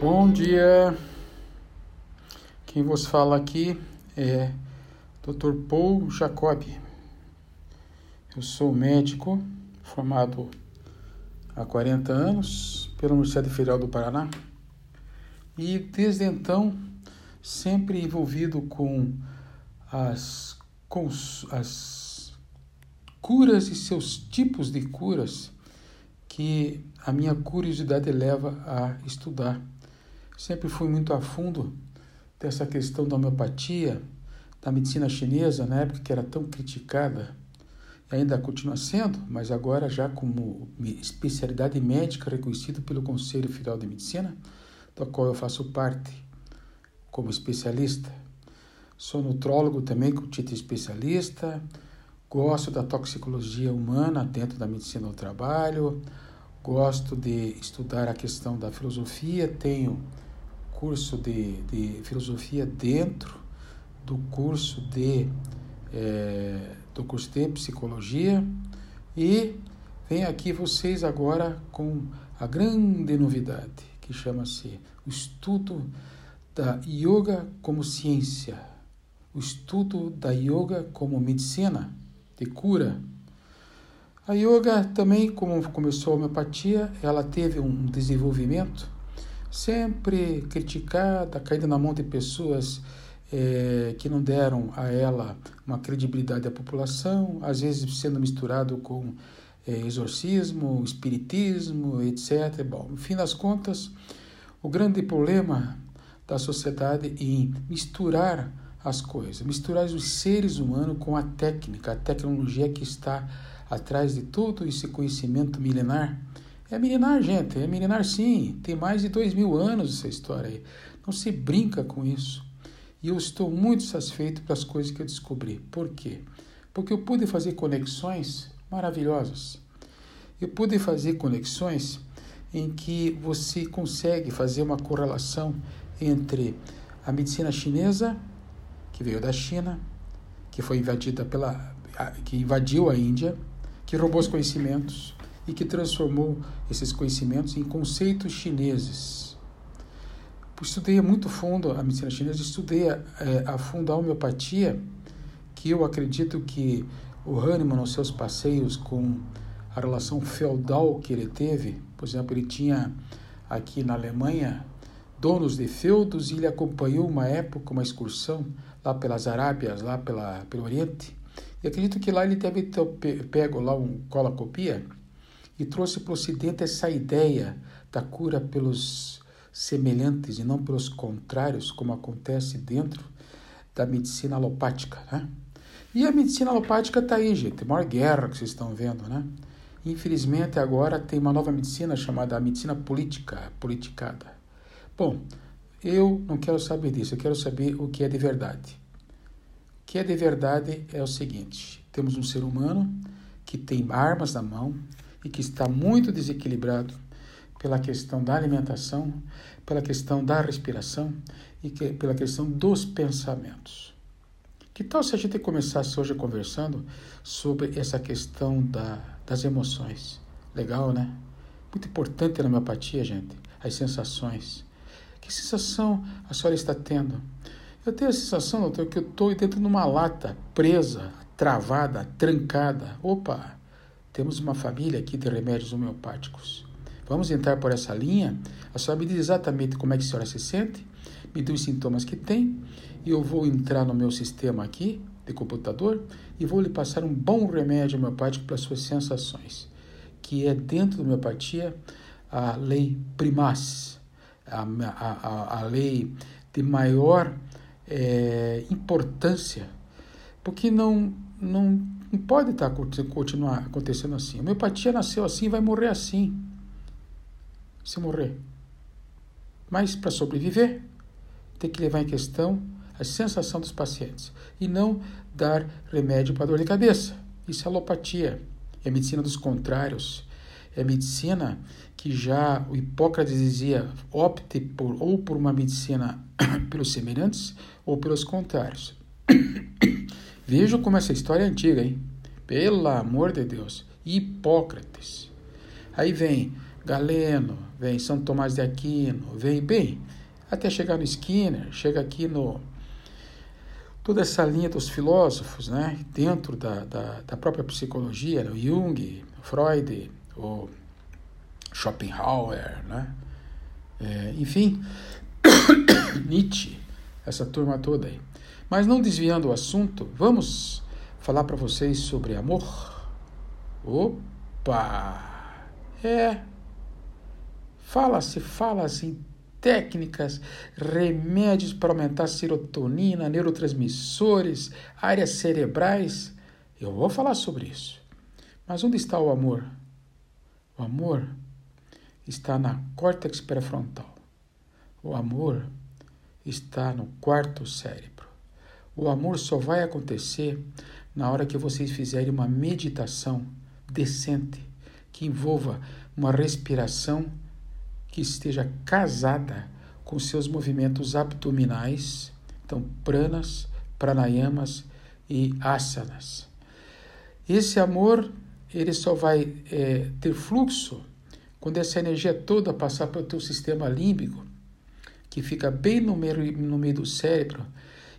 Bom dia. Quem vos fala aqui é Dr. Paul Jacob. Eu sou médico formado há 40 anos pela Universidade Federal do Paraná e desde então sempre envolvido com as, com as curas e seus tipos de curas que a minha curiosidade leva a estudar sempre fui muito a fundo dessa questão da homeopatia, da medicina chinesa, na época que era tão criticada, e ainda continua sendo, mas agora já como especialidade médica reconhecida pelo Conselho Federal de Medicina, do qual eu faço parte como especialista. Sou nutrólogo também com título especialista, gosto da toxicologia humana dentro da medicina do trabalho, gosto de estudar a questão da filosofia, tenho curso de, de filosofia dentro do curso de é, do curso de psicologia e vem aqui vocês agora com a grande novidade que chama-se o estudo da yoga como ciência, o estudo da yoga como medicina de cura. A yoga também, como começou a homeopatia, ela teve um desenvolvimento sempre criticada, caída na mão de pessoas é, que não deram a ela uma credibilidade à população, às vezes sendo misturado com é, exorcismo, espiritismo, etc. Bom, no fim das contas, o grande problema da sociedade em misturar as coisas, misturar os seres humanos com a técnica, a tecnologia que está atrás de todo esse conhecimento milenar é milenar, gente, é milenar sim. Tem mais de dois mil anos essa história aí. Não se brinca com isso. E eu estou muito satisfeito pelas coisas que eu descobri. Por quê? Porque eu pude fazer conexões maravilhosas. Eu pude fazer conexões em que você consegue fazer uma correlação entre a medicina chinesa, que veio da China, que foi invadida pela. que invadiu a Índia, que roubou os conhecimentos, e que transformou esses conhecimentos em conceitos chineses. Estudei muito fundo a medicina chinesa, estudei a, é, a fundo a homeopatia, que eu acredito que o Hahnemann, nos seus passeios com a relação feudal que ele teve, por exemplo, ele tinha aqui na Alemanha donos de feudos e ele acompanhou uma época, uma excursão lá pelas Arábias, lá pela, pelo Oriente. E acredito que lá ele deve ter pego lá um cola-copia e trouxe para o Ocidente essa ideia da cura pelos semelhantes e não pelos contrários, como acontece dentro da medicina alopática. Né? E a medicina alopática está aí, gente, maior guerra que vocês estão vendo. Né? Infelizmente, agora tem uma nova medicina chamada medicina política, politicada. Bom, eu não quero saber disso, eu quero saber o que é de verdade. O que é de verdade é o seguinte: temos um ser humano que tem armas na mão, e que está muito desequilibrado pela questão da alimentação, pela questão da respiração e que, pela questão dos pensamentos. Que tal se a gente começasse hoje conversando sobre essa questão da, das emoções? Legal, né? Muito importante na homeopatia, gente, as sensações. Que sensação a senhora está tendo? Eu tenho a sensação, doutor, que eu estou dentro de uma lata, presa, travada, trancada. Opa! Temos uma família aqui de remédios homeopáticos. Vamos entrar por essa linha? A senhora me diz exatamente como é que a senhora se sente, me diz os sintomas que tem, e eu vou entrar no meu sistema aqui de computador e vou lhe passar um bom remédio homeopático para as suas sensações, que é dentro da homeopatia a lei primas, a, a, a lei de maior é, importância, porque não, não não pode estar tá continuar acontecendo assim. A homeopatia nasceu assim e vai morrer assim. Se morrer. Mas para sobreviver, tem que levar em questão a sensação dos pacientes e não dar remédio para dor de cabeça. Isso é alopatia. É medicina dos contrários. É medicina que já o Hipócrates dizia opte por ou por uma medicina pelos semelhantes ou pelos contrários. Vejam como essa história é antiga, hein? Pelo amor de Deus. Hipócrates. Aí vem Galeno, vem São Tomás de Aquino, vem bem, até chegar no Skinner, chega aqui no toda essa linha dos filósofos, né, dentro da, da, da própria psicologia, né, o Jung, Freud, o Schopenhauer, né, é, enfim, Nietzsche, essa turma toda aí. Mas não desviando o assunto, vamos falar para vocês sobre amor. Opa! É. Fala-se, fala-se em técnicas, remédios para aumentar a serotonina, neurotransmissores, áreas cerebrais. Eu vou falar sobre isso. Mas onde está o amor? O amor está na córtex pré-frontal. O amor está no quarto cérebro. O amor só vai acontecer na hora que vocês fizerem uma meditação decente que envolva uma respiração que esteja casada com seus movimentos abdominais, então pranas, pranayamas e asanas. Esse amor ele só vai é, ter fluxo quando essa energia toda passar pelo teu sistema límbico, que fica bem no meio, no meio do cérebro,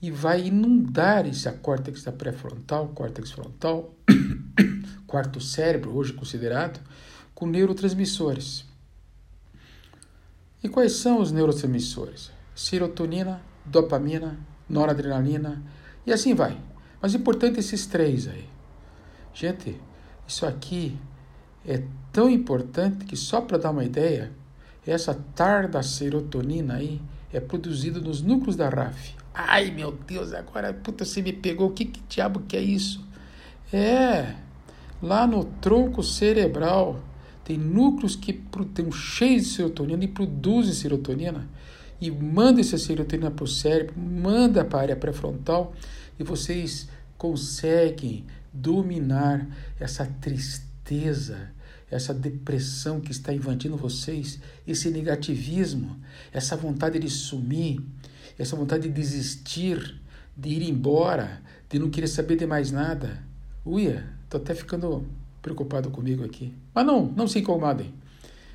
e vai inundar esse córtex da pré-frontal, córtex frontal, quarto cérebro, hoje considerado, com neurotransmissores. E quais são os neurotransmissores? Serotonina, dopamina, noradrenalina e assim vai. Mas importante esses três aí. Gente, isso aqui é tão importante que só para dar uma ideia, essa tarda serotonina aí é produzida nos núcleos da RAF. Ai meu Deus, agora puta você me pegou, o que, que diabo que é isso? É, lá no tronco cerebral tem núcleos que estão cheios de serotonina e produzem serotonina e manda essa serotonina para o cérebro, manda para a área pré-frontal e vocês conseguem dominar essa tristeza, essa depressão que está invadindo vocês, esse negativismo, essa vontade de sumir, essa vontade de desistir, de ir embora, de não querer saber de mais nada. Uia, tô até ficando preocupado comigo aqui. Mas não, não se incomodem.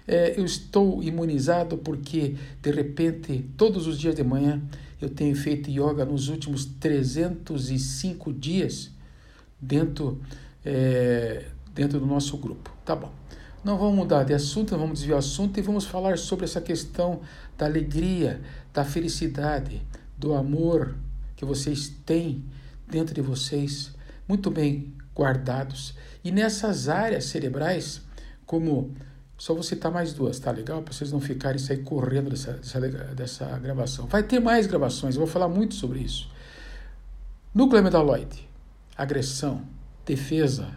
É, eu estou imunizado porque, de repente, todos os dias de manhã, eu tenho feito yoga nos últimos 305 dias dentro, é, dentro do nosso grupo. Tá bom. Não vamos mudar de assunto, vamos desviar o assunto e vamos falar sobre essa questão da alegria, da felicidade, do amor que vocês têm dentro de vocês, muito bem guardados. E nessas áreas cerebrais, como só vou citar mais duas, tá legal? Para vocês não ficarem sair correndo dessa, dessa, dessa, gravação. Vai ter mais gravações, eu vou falar muito sobre isso. Núcleo medaloide, agressão, defesa,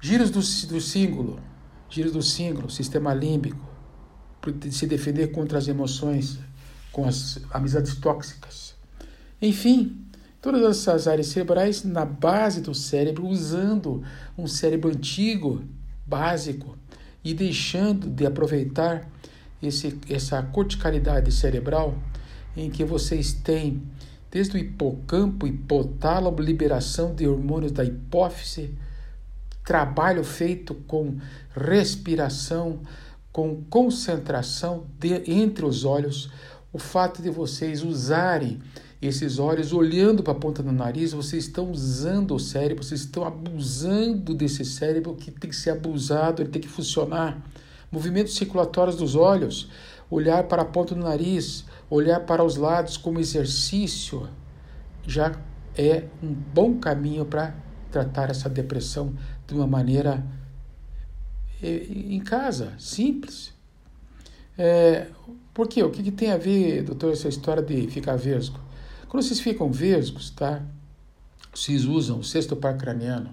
giros do, do símbolo, giros do símbolo, sistema límbico, se defender contra as emoções, com as amizades tóxicas. Enfim, Todas essas áreas cerebrais na base do cérebro, usando um cérebro antigo, básico, e deixando de aproveitar esse, essa corticalidade cerebral em que vocês têm desde o hipocampo, hipotálamo, liberação de hormônios da hipófise, trabalho feito com respiração, com concentração de, entre os olhos, o fato de vocês usarem esses olhos olhando para a ponta do nariz, vocês estão usando o cérebro, vocês estão abusando desse cérebro que tem que ser abusado, ele tem que funcionar. Movimentos circulatórios dos olhos, olhar para a ponta do nariz, olhar para os lados como exercício, já é um bom caminho para tratar essa depressão de uma maneira eh, em casa, simples. É, por quê? O que, que tem a ver, doutor, essa história de ficar vesgo? Quando vocês ficam vesgos, tá? Vocês usam o sexto par craniano.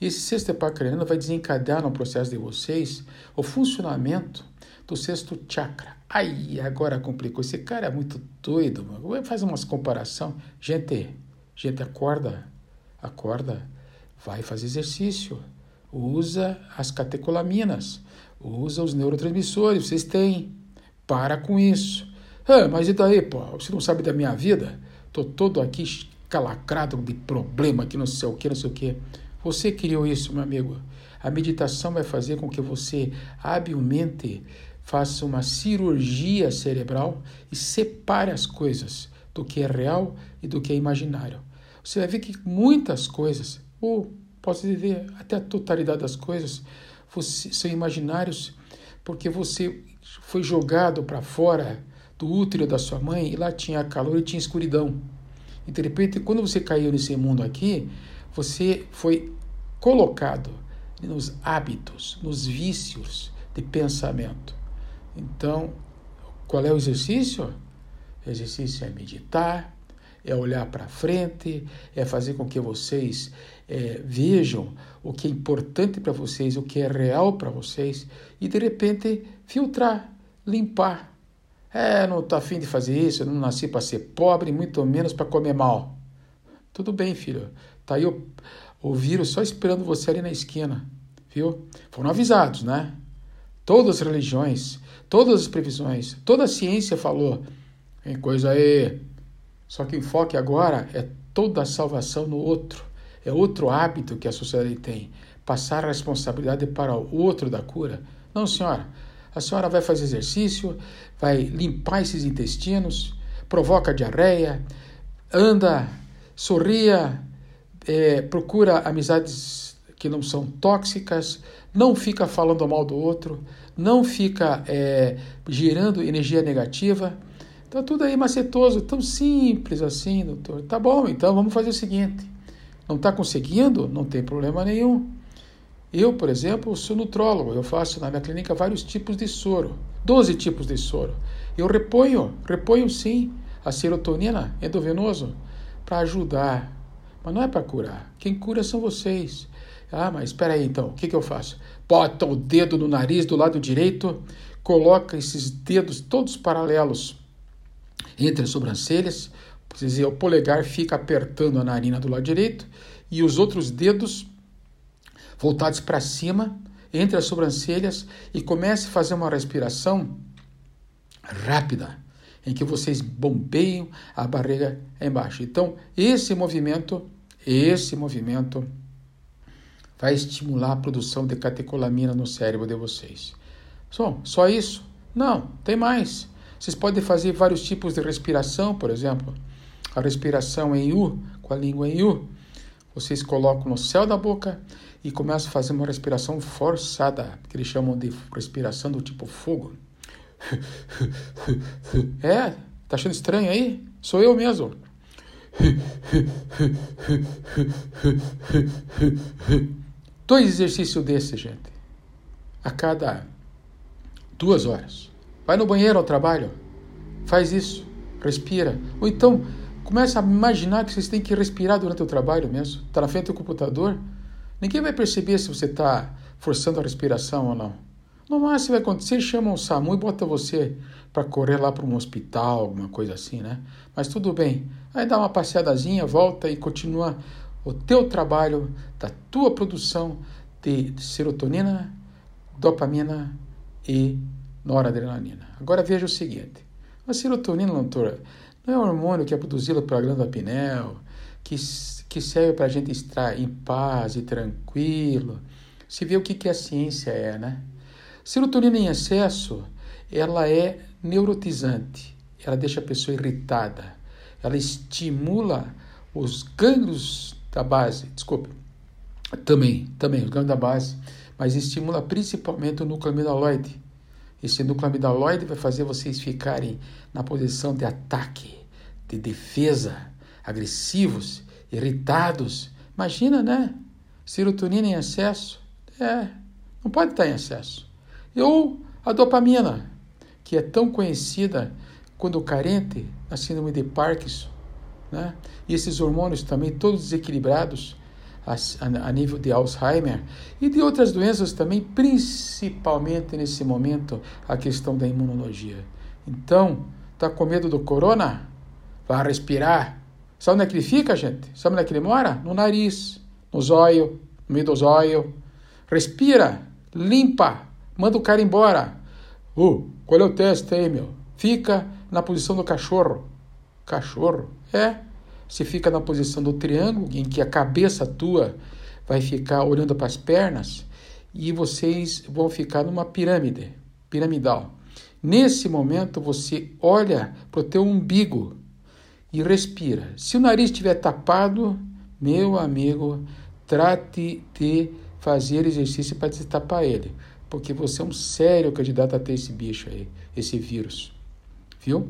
E esse sexto par craniano vai desencadear no processo de vocês o funcionamento do sexto chakra. Aí, agora complicou. Esse cara é muito doido, mano. Fazer umas comparação. Gente, gente, acorda, acorda, vai fazer exercício. Usa as catecolaminas, usa os neurotransmissores, vocês têm. Para com isso. Ah, mas e daí, pô? Você não sabe da minha vida? Tô todo aqui calacrado de problema, que não sei o que, não sei o que. Você criou isso, meu amigo. A meditação vai fazer com que você habilmente faça uma cirurgia cerebral e separe as coisas do que é real e do que é imaginário. Você vai ver que muitas coisas, ou posso dizer até a totalidade das coisas, você, são imaginários porque você foi jogado para fora do útero da sua mãe e lá tinha calor e tinha escuridão. E de repente, quando você caiu nesse mundo aqui, você foi colocado nos hábitos, nos vícios de pensamento. Então, qual é o exercício? O exercício é meditar, é olhar para frente, é fazer com que vocês é, vejam o que é importante para vocês, o que é real para vocês e de repente filtrar, limpar. É, não estou afim de fazer isso, não nasci para ser pobre, muito menos para comer mal. Tudo bem, filho. Tá aí o, o vírus só esperando você ali na esquina, viu? Foram avisados, né? Todas as religiões, todas as previsões, toda a ciência falou em coisa aí. Só que o enfoque agora é toda a salvação no outro. É outro hábito que a sociedade tem. Passar a responsabilidade para o outro da cura. Não, senhora. A senhora vai fazer exercício, vai limpar esses intestinos, provoca diarreia, anda, sorria, é, procura amizades que não são tóxicas, não fica falando mal do outro, não fica é, energia negativa. Tá tudo aí macetoso, tão simples assim, doutor. Tá bom, então vamos fazer o seguinte. Não está conseguindo? Não tem problema nenhum. Eu, por exemplo, sou nutrólogo. Eu faço na minha clínica vários tipos de soro. 12 tipos de soro. Eu reponho, reponho sim a serotonina endovenoso para ajudar. Mas não é para curar. Quem cura são vocês. Ah, mas espera aí então, o que, que eu faço? Bota o dedo no nariz do lado direito, coloca esses dedos todos paralelos entre as sobrancelhas, dizer, o polegar fica apertando a narina do lado direito e os outros dedos voltados para cima, entre as sobrancelhas, e comece a fazer uma respiração rápida, em que vocês bombeiam a barriga embaixo. Então, esse movimento, esse movimento vai estimular a produção de catecolamina no cérebro de vocês. Só, só isso? Não, tem mais. Vocês podem fazer vários tipos de respiração, por exemplo, a respiração em U, com a língua em U. Vocês colocam no céu da boca e começam a fazer uma respiração forçada, que eles chamam de respiração do tipo fogo. É? Tá achando estranho aí? Sou eu mesmo. Dois exercícios desses, gente. A cada duas horas. Vai no banheiro ao trabalho, faz isso, respira. Ou então, começa a imaginar que vocês têm que respirar durante o trabalho mesmo. Está na frente do computador. Ninguém vai perceber se você está forçando a respiração ou não. No máximo vai acontecer, chamam o SAMU e bota você para correr lá para um hospital, alguma coisa assim, né? Mas tudo bem. Aí dá uma passeadazinha, volta e continua o teu trabalho da tua produção de serotonina, dopamina e noradrenalina. Agora veja o seguinte: a serotonina, doutora, não é um hormônio que é produzido pela glândula pineal, que, que serve para a gente estar em paz e tranquilo. Se vê o que, que a ciência é, né? Serotonina em excesso, ela é neurotizante, ela deixa a pessoa irritada, ela estimula os gânglios da base, desculpe, também, também, os gânglios da base, mas estimula principalmente o núcleo amiloide, esse núcleo amidaloide vai fazer vocês ficarem na posição de ataque, de defesa, agressivos, irritados. Imagina, né? Serotonina em excesso. É, não pode estar em excesso. Ou a dopamina, que é tão conhecida quando carente na síndrome de Parkinson. Né? E esses hormônios também todos desequilibrados a, nível de Alzheimer e de outras doenças também, principalmente nesse momento, a questão da imunologia. Então, tá com medo do corona? Vá respirar. Sabe onde é que ele fica, gente? Sabe onde é que ele mora? No nariz, no zóio, no meio do zóio. Respira, limpa, manda o cara embora. Uh, qual é o teste aí, meu? Fica na posição do cachorro. Cachorro? É. Você fica na posição do triângulo, em que a cabeça tua vai ficar olhando para as pernas e vocês vão ficar numa pirâmide, piramidal. Nesse momento você olha para o teu umbigo e respira. Se o nariz estiver tapado, meu amigo, trate de fazer exercício para destapar ele, porque você é um sério candidato a ter esse bicho aí, esse vírus, viu?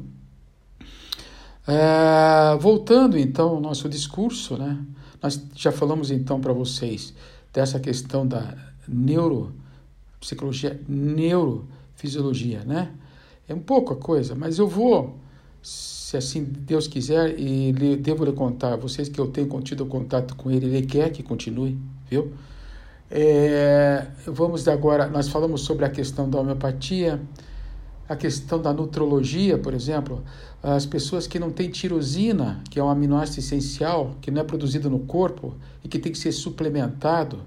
É, voltando então ao nosso discurso, né? Nós já falamos então para vocês dessa questão da neuropsicologia, neurofisiologia, né? É um pouco a coisa, mas eu vou, se assim Deus quiser, e devo lhe contar, vocês que eu tenho contido contato com ele, ele quer que continue, viu? É, vamos agora, nós falamos sobre a questão da homeopatia, a questão da nutrologia, por exemplo, as pessoas que não têm tirosina, que é um aminoácido essencial, que não é produzido no corpo e que tem que ser suplementado,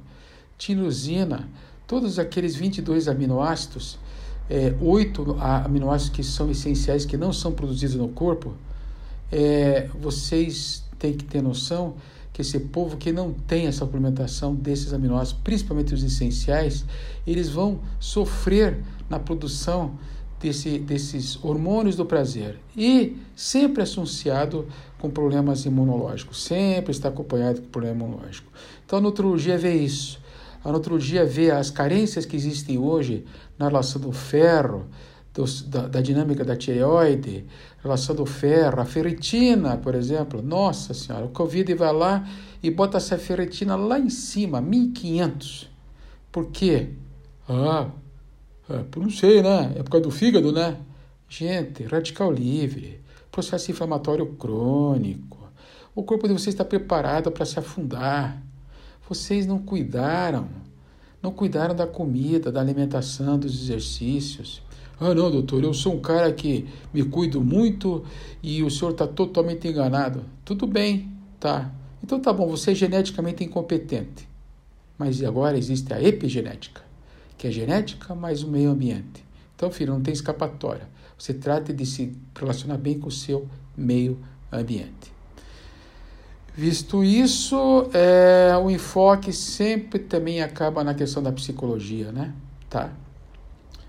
tirosina, todos aqueles 22 aminoácidos, é, oito aminoácidos que são essenciais, que não são produzidos no corpo, é, vocês têm que ter noção que esse povo que não tem essa suplementação desses aminoácidos, principalmente os essenciais, eles vão sofrer na produção desse, desses hormônios do prazer e sempre associado com problemas imunológicos, sempre está acompanhado com problema imunológico. Então a nutrologia vê isso. A nutrologia vê as carências que existem hoje na relação do ferro, do, da, da, dinâmica da tireoide, relação do ferro, a ferritina, por exemplo. Nossa Senhora, o Covid vai lá e bota essa ferritina lá em cima, 1500. Por quê? Ah, é, não sei, né? É por causa do fígado, né? Gente, radical livre, processo inflamatório crônico. O corpo de vocês está preparado para se afundar. Vocês não cuidaram. Não cuidaram da comida, da alimentação, dos exercícios. Ah, não, doutor, eu sou um cara que me cuido muito e o senhor está totalmente enganado. Tudo bem, tá. Então tá bom, você é geneticamente incompetente. Mas agora existe a epigenética que é genética mais o meio ambiente. Então, filho, não tem escapatória. Você trata de se relacionar bem com o seu meio ambiente. Visto isso, é, o enfoque sempre também acaba na questão da psicologia, né? Tá.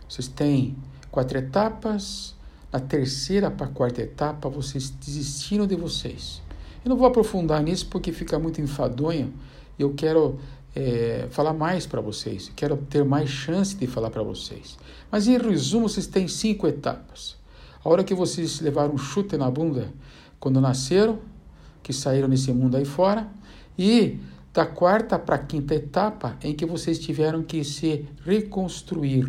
Vocês têm quatro etapas. Na terceira para a quarta etapa, vocês desistiram de vocês. Eu não vou aprofundar nisso porque fica muito enfadonho. Eu quero é, falar mais para vocês, quero ter mais chance de falar para vocês. Mas em resumo, vocês têm cinco etapas. A hora que vocês levaram um chute na bunda quando nasceram, que saíram nesse mundo aí fora, e da quarta para a quinta etapa em que vocês tiveram que se reconstruir.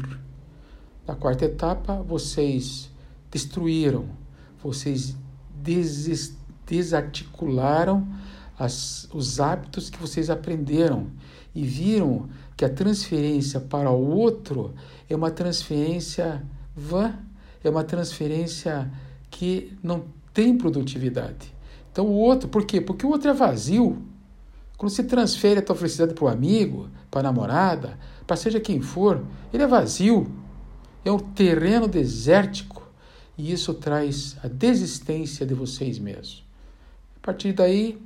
Na quarta etapa, vocês destruíram, vocês desarticularam as, os hábitos que vocês aprenderam e viram que a transferência para o outro é uma transferência vã, é uma transferência que não tem produtividade. Então o outro, por quê? Porque o outro é vazio. Quando você transfere a tua felicidade para o amigo, para a namorada, para seja quem for, ele é vazio. É um terreno desértico. E isso traz a desistência de vocês mesmos. A partir daí,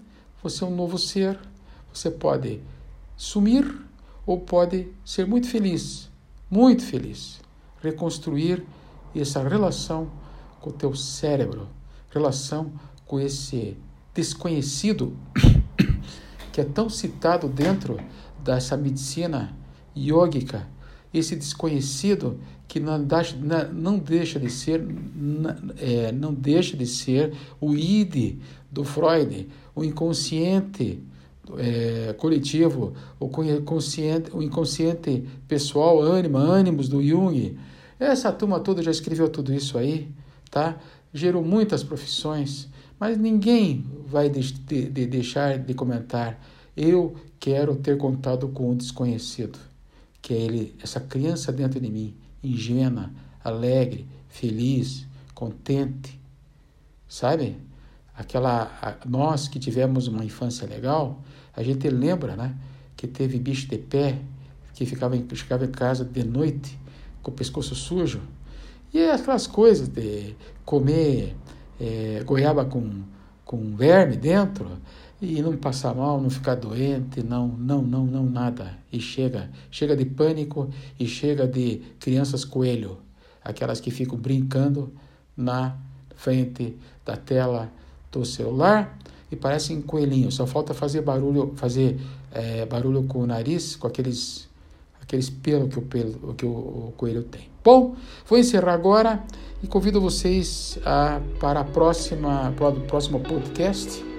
você é um novo ser. Você pode sumir ou pode ser muito feliz, muito feliz. Reconstruir essa relação com o teu cérebro, relação com esse desconhecido que é tão citado dentro dessa medicina yógica, esse desconhecido que não, não deixa de ser é, não deixa de ser o id do Freud, o inconsciente é, coletivo, o, consciente, o inconsciente pessoal, ânima, ânimos do Jung. Essa turma toda já escreveu tudo isso aí, tá? Gerou muitas profissões, mas ninguém vai de, de, de deixar de comentar. Eu quero ter contato com o desconhecido, que é ele, essa criança dentro de mim, ingênua, alegre, feliz, contente, sabe? Aquela a, nós que tivemos uma infância legal, a gente lembra, né, que teve bicho de pé que ficava em, ficava em casa de noite com o pescoço sujo. E aquelas coisas de comer é, goiaba com, com verme dentro, e não passar mal, não ficar doente, não, não, não, não, nada. E chega, chega de pânico e chega de crianças coelho, aquelas que ficam brincando na frente da tela do celular e parecem coelhinhos. Só falta fazer barulho, fazer é, barulho com o nariz, com aqueles aqueles pelos que o, pelo, que o, o coelho tem. Bom, vou encerrar agora e convido vocês a, para a próxima, para o próximo podcast